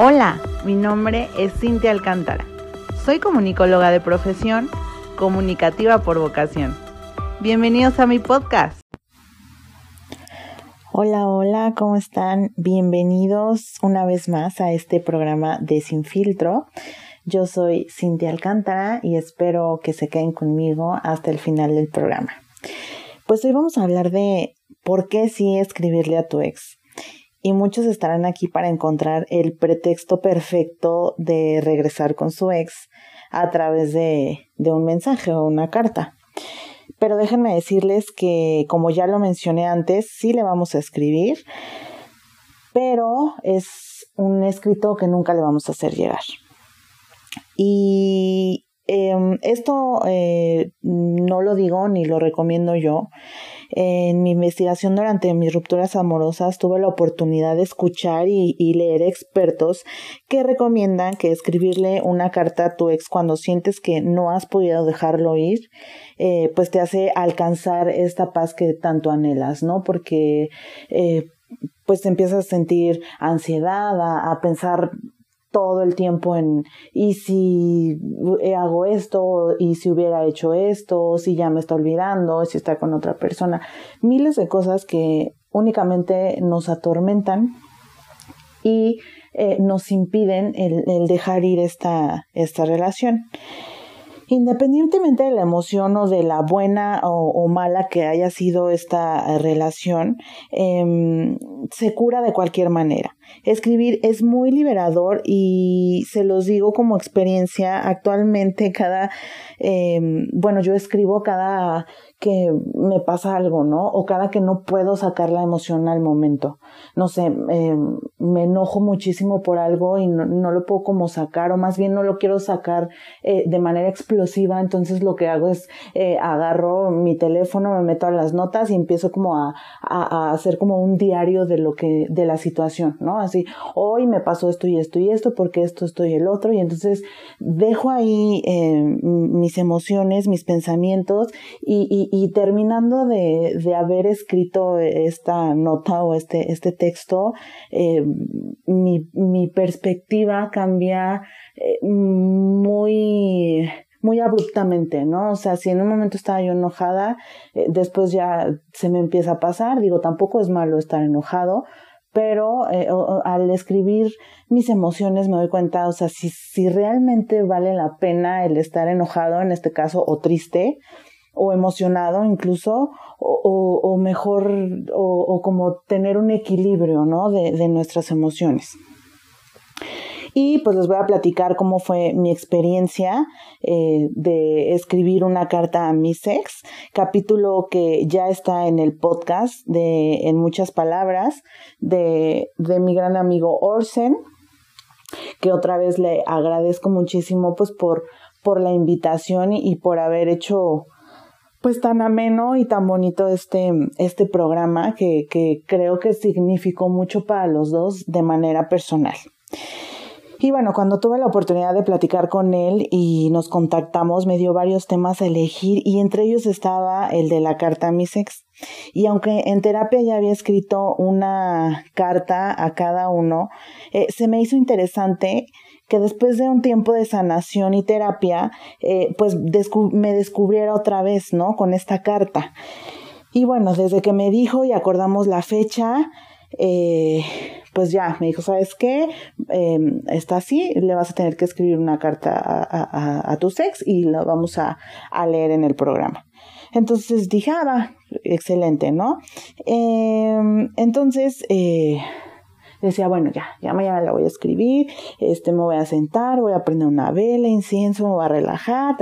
Hola, mi nombre es Cintia Alcántara. Soy comunicóloga de profesión, comunicativa por vocación. Bienvenidos a mi podcast. Hola, hola, ¿cómo están? Bienvenidos una vez más a este programa de Sin Filtro. Yo soy Cintia Alcántara y espero que se queden conmigo hasta el final del programa. Pues hoy vamos a hablar de por qué sí escribirle a tu ex. Y muchos estarán aquí para encontrar el pretexto perfecto de regresar con su ex a través de, de un mensaje o una carta. Pero déjenme decirles que, como ya lo mencioné antes, sí le vamos a escribir, pero es un escrito que nunca le vamos a hacer llegar. Y em, esto eh, no lo digo ni lo recomiendo yo. En mi investigación durante mis rupturas amorosas tuve la oportunidad de escuchar y, leer expertos que recomiendan que escribirle una carta a tu ex cuando sientes que no has podido dejarlo ir, eh, pues te hace alcanzar esta paz que tanto anhelas, ¿no? Porque eh, pues te empiezas a sentir ansiedad, a pensar todo el tiempo en y si hago esto y si hubiera hecho esto, si ya me está olvidando, si está con otra persona, miles de cosas que únicamente nos atormentan y eh, nos impiden el, el, dejar ir esta, esta relación. Independientemente de la emoción o de la buena o, mala que haya sido esta eh, relación, em, se cura de cualquier manera. Escribir es muy liberador y se los digo como experiencia. Actualmente cada, em, bueno, yo escribo cada que me pasa algo, ¿no? O cada que no puedo sacar la emoción al momento. No sé, eh, me enojo muchísimo por algo y no, lo puedo como sacar, o más bien no lo quiero sacar eh, de manera explosiva, entonces lo que hago es eh, agarro mi teléfono, me meto a las notas y empiezo como a, a, hacer como un diario de lo que, de la situación, ¿no? Así, hoy me pasó esto y esto y esto, porque esto, esto y el otro, y entonces dejo ahí mis emociones, mis pensamientos y y, terminando de, de, haber escrito esta nota o este, este texto, eh, mi, mi, perspectiva cambia eh, muy muy abruptamente, ¿no? O sea, si en un momento estaba yo enojada, eh, después ya se me empieza a pasar, digo, tampoco es malo estar enojado, pero al escribir mis emociones me doy cuenta, o sea, si, si realmente vale la pena el estar enojado, en este caso, o triste, o emocionado incluso, o, o, mejor, o, o, como tener un equilibrio, ¿no? De, de nuestras emociones. Y pues les voy a platicar cómo fue mi experiencia eh, de escribir una carta a mi ex, capítulo que ya está en el podcast de En muchas palabras de, de mi gran amigo Orsen, que otra vez le agradezco muchísimo pues por, por la invitación y por haber hecho pues tan ameno y tan bonito este, este programa que, que creo que significó mucho para los dos de manera personal. Y bueno, cuando tuve la oportunidad de platicar con él y nos contactamos, me dio varios temas a elegir y entre ellos estaba el de la carta a mis ex. Y aunque en terapia ya había escrito una carta a cada uno, eh, se me hizo interesante que después de un tiempo de sanación y terapia, eh, pues me descubriera otra vez, ¿no? Con esta carta. Y bueno, desde que me dijo y acordamos la fecha, eh, pues ya, me dijo, ¿sabes qué? Em, está así, le vas a tener que escribir una carta a, tu sex y la vamos a, leer en el programa. Entonces dije, ah, excelente, ¿no? Em, entonces, eh, decía, bueno, ya, ya mañana la voy a escribir, este, me voy a sentar, voy a prender una vela, incienso, me voy a relajar,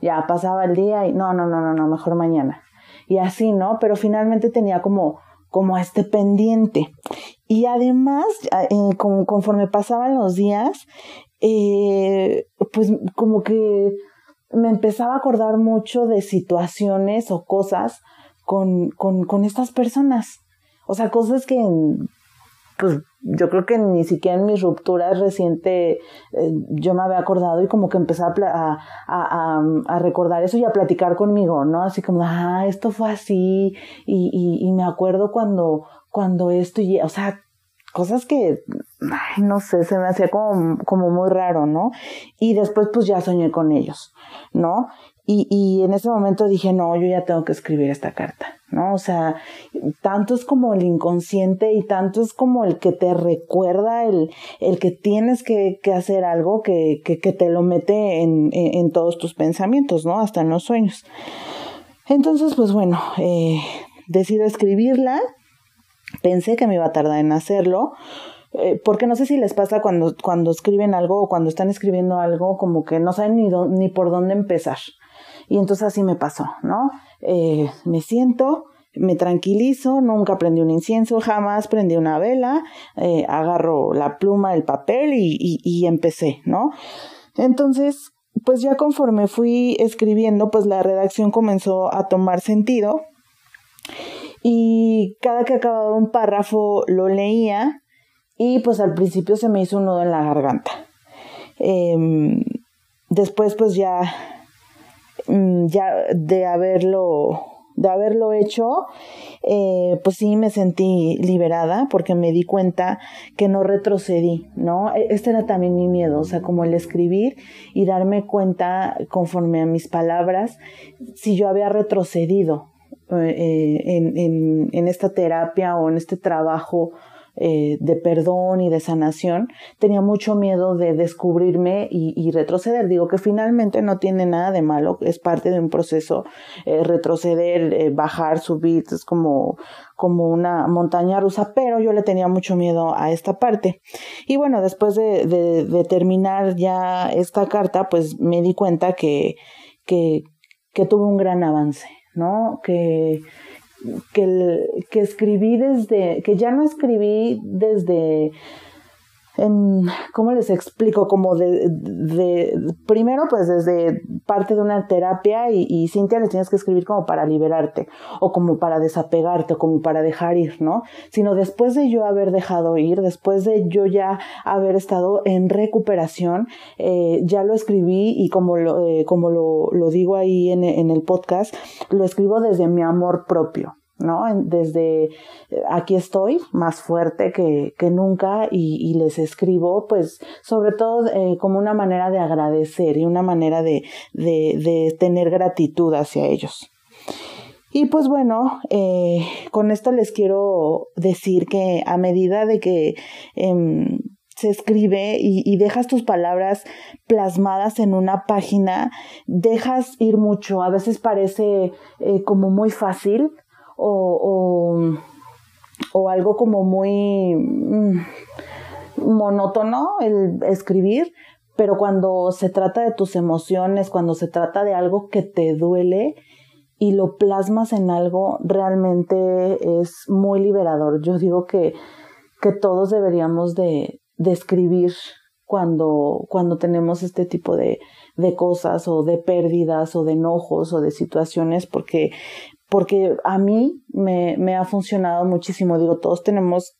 Ya pasaba el día y no, no, no, no, no, mejor mañana. Y así, ¿no? Pero finalmente tenía como, como este pendiente. Y además, eh, conforme pasaban los días, eh, pues como que me empezaba a acordar mucho de situaciones o cosas con, con, con estas personas. O sea, cosas que pues yo creo que ni siquiera en mis rupturas recientes eh, yo me había acordado y como que empecé a, a, a, a, recordar eso y a platicar conmigo, ¿no? Así como, ah, esto fue así y, y, y me acuerdo cuando, cuando esto, y, o sea, cosas que, no sé, se me hacía como, como muy raro, ¿no? Y después pues ya soñé con ellos, ¿no? Y, y en ese momento dije, no, yo ya tengo que escribir esta carta, ¿no? O sea, tanto es como el inconsciente y tanto es como el que te recuerda, el, el que tienes que, que hacer algo que, que, que, te lo mete en, en, en, todos tus pensamientos, ¿no? Hasta en los sueños. Entonces, pues bueno, eh, decido escribirla. Pensé que me iba a tardar en hacerlo, eh, porque no sé si les pasa cuando, cuando escriben algo o cuando están escribiendo algo, como que no saben ni, por dónde empezar. Y entonces así me pasó, ¿no? Eh, me siento, me tranquilizo, nunca prendí un incienso, jamás prendí una vela, eh, agarro la pluma, el papel y, y empecé, ¿no? Entonces, pues ya conforme fui escribiendo, pues la redacción comenzó a tomar sentido y cada que acababa un párrafo lo leía y pues al principio se me hizo un nudo en la garganta. Eh, después pues ya, mm, ya de haberlo de haberlo hecho, eh, pues sí me sentí liberada porque me di cuenta que no retrocedí, ¿no? E, este era también mi miedo, o sea, como el escribir y darme cuenta conforme a mis palabras si yo había retrocedido eh, en, esta terapia o en este trabajo eh, de perdón y de sanación, tenía mucho miedo de descubrirme y, retroceder. Digo que finalmente no tiene nada de malo, es parte de un proceso eh, retroceder, bajar, subir, es como, como una montaña rusa, pero yo le tenía mucho miedo a esta parte. Y bueno, después de, de, de terminar ya esta carta, pues me di cuenta que, que, que tuve un gran avance, ¿no? Que, que, que escribí desde, que ya no escribí desde en, ¿cómo les explico? Como de, de, primero pues desde parte de una terapia y, y Cintia le tienes que escribir como para liberarte o como para desapegarte o como para dejar ir, ¿no? Sino después de yo haber dejado ir, después de yo ya haber estado en recuperación, eh, ya lo escribí y como lo, eh, como lo, lo digo ahí en, en el podcast, lo escribo desde mi amor propio, ¿no? Desde aquí estoy más fuerte que, que nunca y, les escribo, pues, sobre todo eh, como una manera de agradecer y una manera de, de, tener gratitud hacia ellos. Y pues bueno, eh, con esto les quiero decir que a medida de que eh, se escribe y, dejas tus palabras plasmadas en una página, dejas ir mucho. A veces parece eh, como muy fácil, o, o, algo como muy mm, monótono el escribir, pero cuando se trata de tus emociones, cuando se trata de algo que te duele y lo plasmas en algo, realmente es muy liberador. Yo digo que, que todos deberíamos de, de escribir cuando, cuando tenemos este tipo de, de cosas o de pérdidas o de enojos o de situaciones porque porque a mí me, ha funcionado muchísimo. Digo, todos tenemos,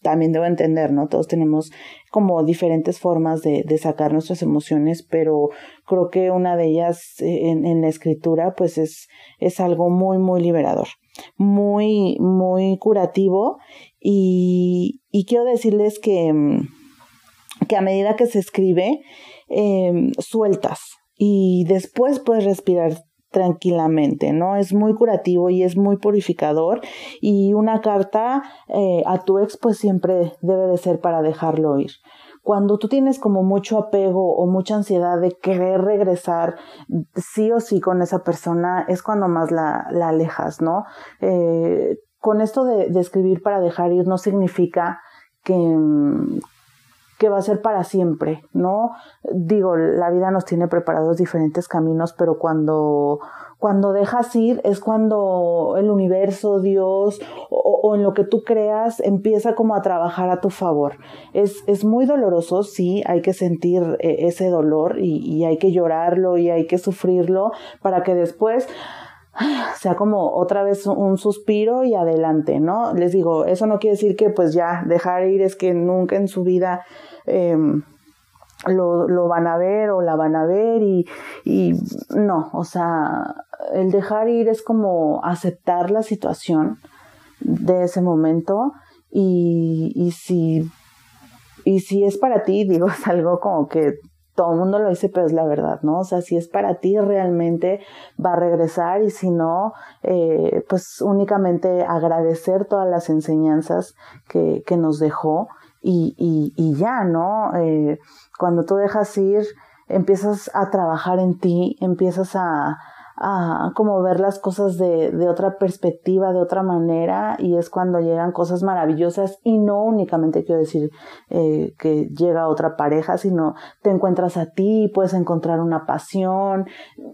también debo entender, ¿no? Todos tenemos como diferentes formas de, sacar nuestras emociones, pero creo que una de ellas eh, en, la escritura, pues es, es algo muy, muy liberador, muy, muy curativo. Y, y quiero decirles que, que a medida que se escribe, eh, sueltas y después puedes respirar tranquilamente, ¿no? Es muy curativo y es muy purificador y una carta eh, a tu ex pues siempre debe de ser para dejarlo ir. Cuando tú tienes como mucho apego o mucha ansiedad de querer regresar sí o sí con esa persona, es cuando más la, alejas, ¿no? Eh, con esto de escribir para dejar ir no significa que, que va a ser para siempre, ¿no? Digo, la vida nos tiene preparados diferentes caminos, pero cuando, cuando dejas ir es cuando el universo, Dios o, en lo que tú creas empieza como a trabajar a tu favor. Es, es muy doloroso, sí, hay que sentir eh, ese dolor y hay que llorarlo y hay que sufrirlo para que después sea como otra vez un suspiro y adelante, ¿no? Les digo, eso no quiere decir que pues ya dejar ir es que nunca en su vida eh, lo, lo van a ver o la van a ver y, y no, o sea, el dejar ir es como aceptar la situación de ese momento y, y si y si es para ti, digo, es algo como que todo el mundo lo dice, pero es la verdad, ¿no? O sea, si es para ti, realmente va a regresar y si no, eh, pues únicamente agradecer todas las enseñanzas que, que nos dejó y, y, y ya, ¿no? Eh, cuando tú dejas ir, empiezas a trabajar en ti, empiezas a, a como ver las cosas de, de otra perspectiva, de otra manera, y es cuando llegan cosas maravillosas y no únicamente quiero decir eh, que llega otra pareja, sino te encuentras a ti, puedes encontrar una pasión,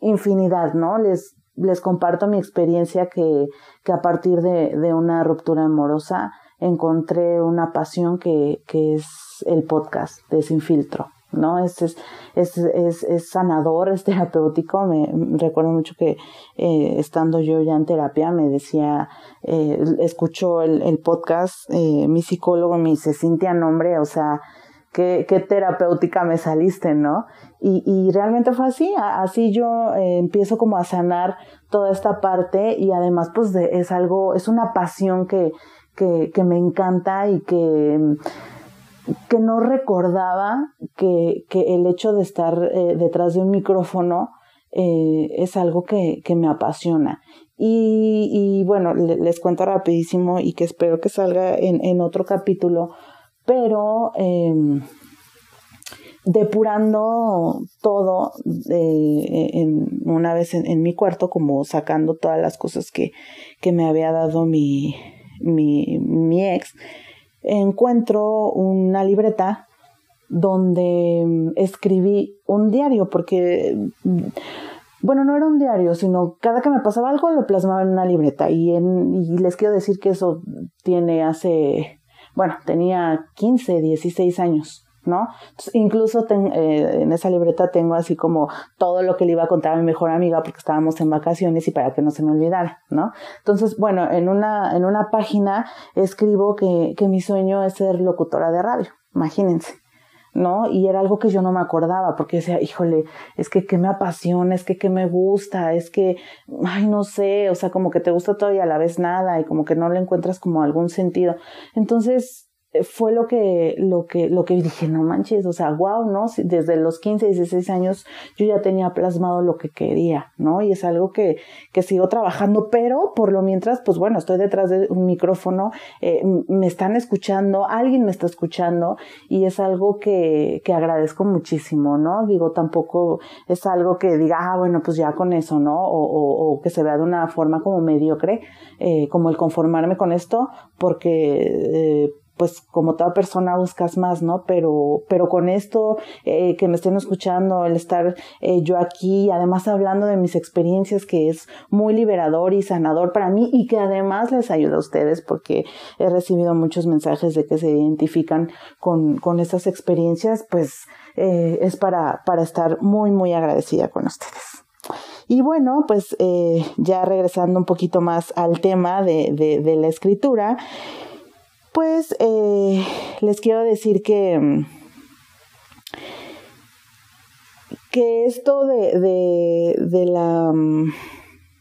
infinidad, ¿no? Les, les comparto mi experiencia que, que a partir de, de una ruptura amorosa encontré una pasión que, que es el podcast de Sin Filtro. ¿No? Es, es, es, es, sanador, es terapéutico. Me, recuerdo mucho que eh, estando yo ya en terapia me decía, eh, escuchó el, el podcast, eh, mi psicólogo me dice, Cintia, nombre, o sea, qué, qué terapéutica me saliste, ¿no? Y, y realmente fue así, así yo eh, empiezo como a sanar toda esta parte y además pues es algo, es una pasión que, que, que me encanta y que que no recordaba que, que el hecho de estar eh, detrás de un micrófono eh, es algo que, que me apasiona. Y, y bueno, les cuento rapidísimo y que espero que salga en, en otro capítulo, pero eh, depurando todo eh, en, una vez en, en, mi cuarto, como sacando todas las cosas que, que me había dado mi, mi, mi ex encuentro una libreta donde mm, escribí un diario, porque, mm, bueno, no era un diario, sino cada que me pasaba algo lo plasmaba en una libreta. Y, en, y les quiero decir que eso tiene hace, bueno, tenía 15, 16 años. ¿No? incluso eh, en esa libreta tengo así como todo lo que le iba a contar a mi mejor amiga porque estábamos en vacaciones y para que no se me olvidara, ¿no? Entonces, bueno, en una, en una página escribo que, que mi sueño es ser locutora de radio, imagínense. ¿no? Y era algo que yo no me acordaba, porque decía, híjole, es que que me apasiona, es que que me gusta, es que, ay, no sé, o sea, como que te gusta todo y a la vez nada, y como que no le encuentras como algún sentido. Entonces, fue lo que, lo que, lo que dije, no manches, o sea, wow, ¿no? Desde los 15, 16 años yo ya tenía plasmado lo que quería, ¿no? Y es algo que, que sigo trabajando, pero por lo mientras, pues bueno, estoy detrás de un micrófono, eh, me están escuchando, alguien me está escuchando y es algo que, que agradezco muchísimo, ¿no? Digo, tampoco es algo que diga, ah, bueno, pues ya con eso, ¿no? O, o, o que se vea de una forma como mediocre, eh, como el conformarme con esto, porque, eh, pues como toda persona buscas más, ¿no? Pero, pero con esto eh, que me estén escuchando, el estar eh, yo aquí, además hablando de mis experiencias, que es muy liberador y sanador para mí y que además les ayuda a ustedes porque he recibido muchos mensajes de que se identifican con, con estas experiencias, pues eh, es para, para estar muy, muy agradecida con ustedes. Y bueno, pues ya regresando un poquito más al tema de, de la escritura, pues eh, les quiero decir que, mm, que esto de, de, la, mm,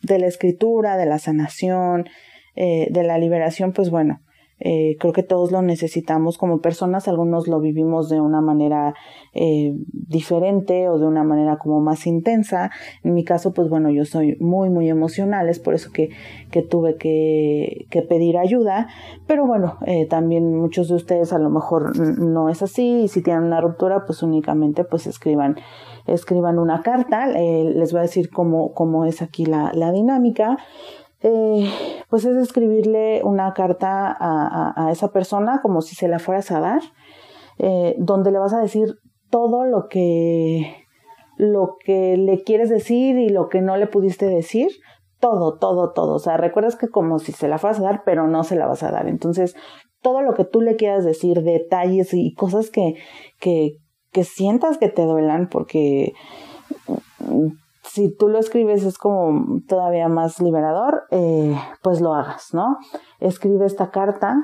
de la escritura, de la sanación, eh, de la liberación, pues bueno, eh, creo que todos lo necesitamos como personas, algunos lo vivimos de una manera eh, diferente o de una manera como más intensa. En mi caso, pues bueno, yo soy muy, muy emocional, es por eso que, que tuve que, que pedir ayuda, pero bueno, eh, también muchos de ustedes a lo mejor no es así y si tienen una ruptura, pues únicamente pues escriban escriban una carta, les voy a decir cómo, cómo es aquí la, la dinámica eh, pues es escribirle una carta a, esa persona como si se la fueras a dar, eh, donde le vas a decir todo lo que, lo que le quieres decir y lo que no le pudiste decir, todo, todo, todo. O sea, recuerdas que como si se la fueras a dar, pero no se la vas a dar. Entonces, todo lo que tú le quieras decir, detalles y cosas que, que, que sientas que te duelan, porque si tú lo escribes es como todavía más liberador, eh, pues lo hagas, ¿no? Escribe esta carta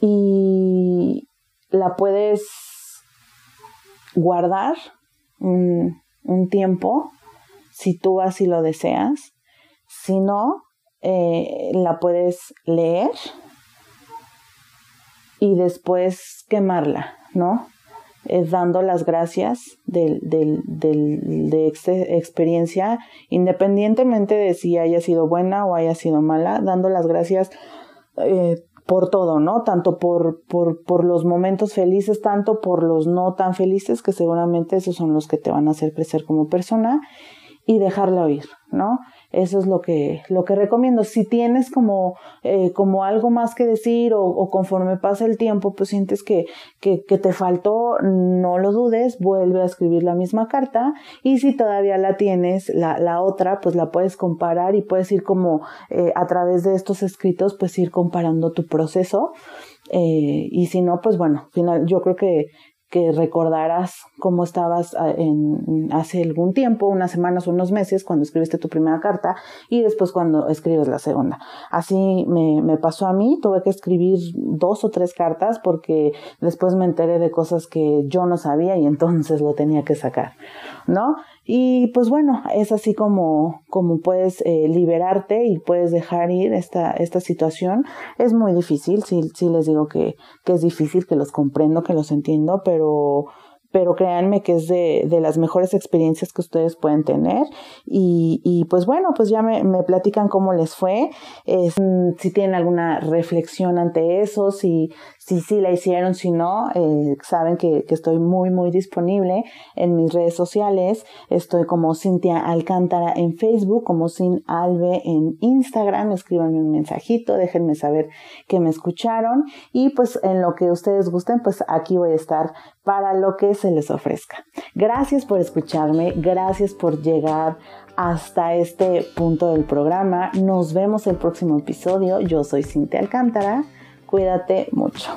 y la puedes guardar un, tiempo si tú así lo deseas. Si no, eh, la puedes leer y después quemarla, ¿no? Es dando las gracias del, del, del, de esta experiencia, independientemente de si haya sido buena o haya sido mala, dando las gracias eh, por todo, ¿no? Tanto por, por, por los momentos felices, tanto por los no tan felices, que seguramente esos son los que te van a hacer crecer como persona, y dejarla oír, ¿no? Eso es lo que, lo que recomiendo. Si tienes como, eh, como algo más que decir o, o, conforme pasa el tiempo, pues sientes que, que, que, te faltó, no lo dudes, vuelve a escribir la misma carta y si todavía la tienes, la, la otra, pues la puedes comparar y puedes ir como eh, a través de estos escritos, pues ir comparando tu proceso. Eh, y si no, pues bueno, final, yo creo que, que recordarás cómo estabas ah, en, hace algún tiempo, unas semanas o unos meses, cuando escribiste tu primera carta y después cuando escribes la segunda. Así me, me pasó a mí, tuve que escribir dos o tres cartas porque después me enteré de cosas que yo no sabía y entonces lo tenía que sacar, ¿no? Y pues bueno, es así como, como puedes eh, liberarte y puedes dejar ir esta, esta situación. Es muy difícil, sí, sí les digo que, que es difícil, que los comprendo, que los entiendo, pero pero créanme que es de, de, las mejores experiencias que ustedes pueden tener y, y pues bueno, pues ya me, me platican cómo les fue, es, si tienen alguna reflexión ante eso, si, si sí la hicieron, si no, eh, saben que, que, estoy muy, muy disponible en mis redes sociales. Estoy como Cintia Alcántara en Facebook, como Sin Albe en Instagram. Escríbanme un mensajito, déjenme saber que me escucharon. Y pues en lo que ustedes gusten, pues aquí voy a estar para lo que se les ofrezca. Gracias por escucharme, gracias por llegar hasta este punto del programa. Nos vemos el próximo episodio. Yo soy Cintia Alcántara. Cuídate mucho.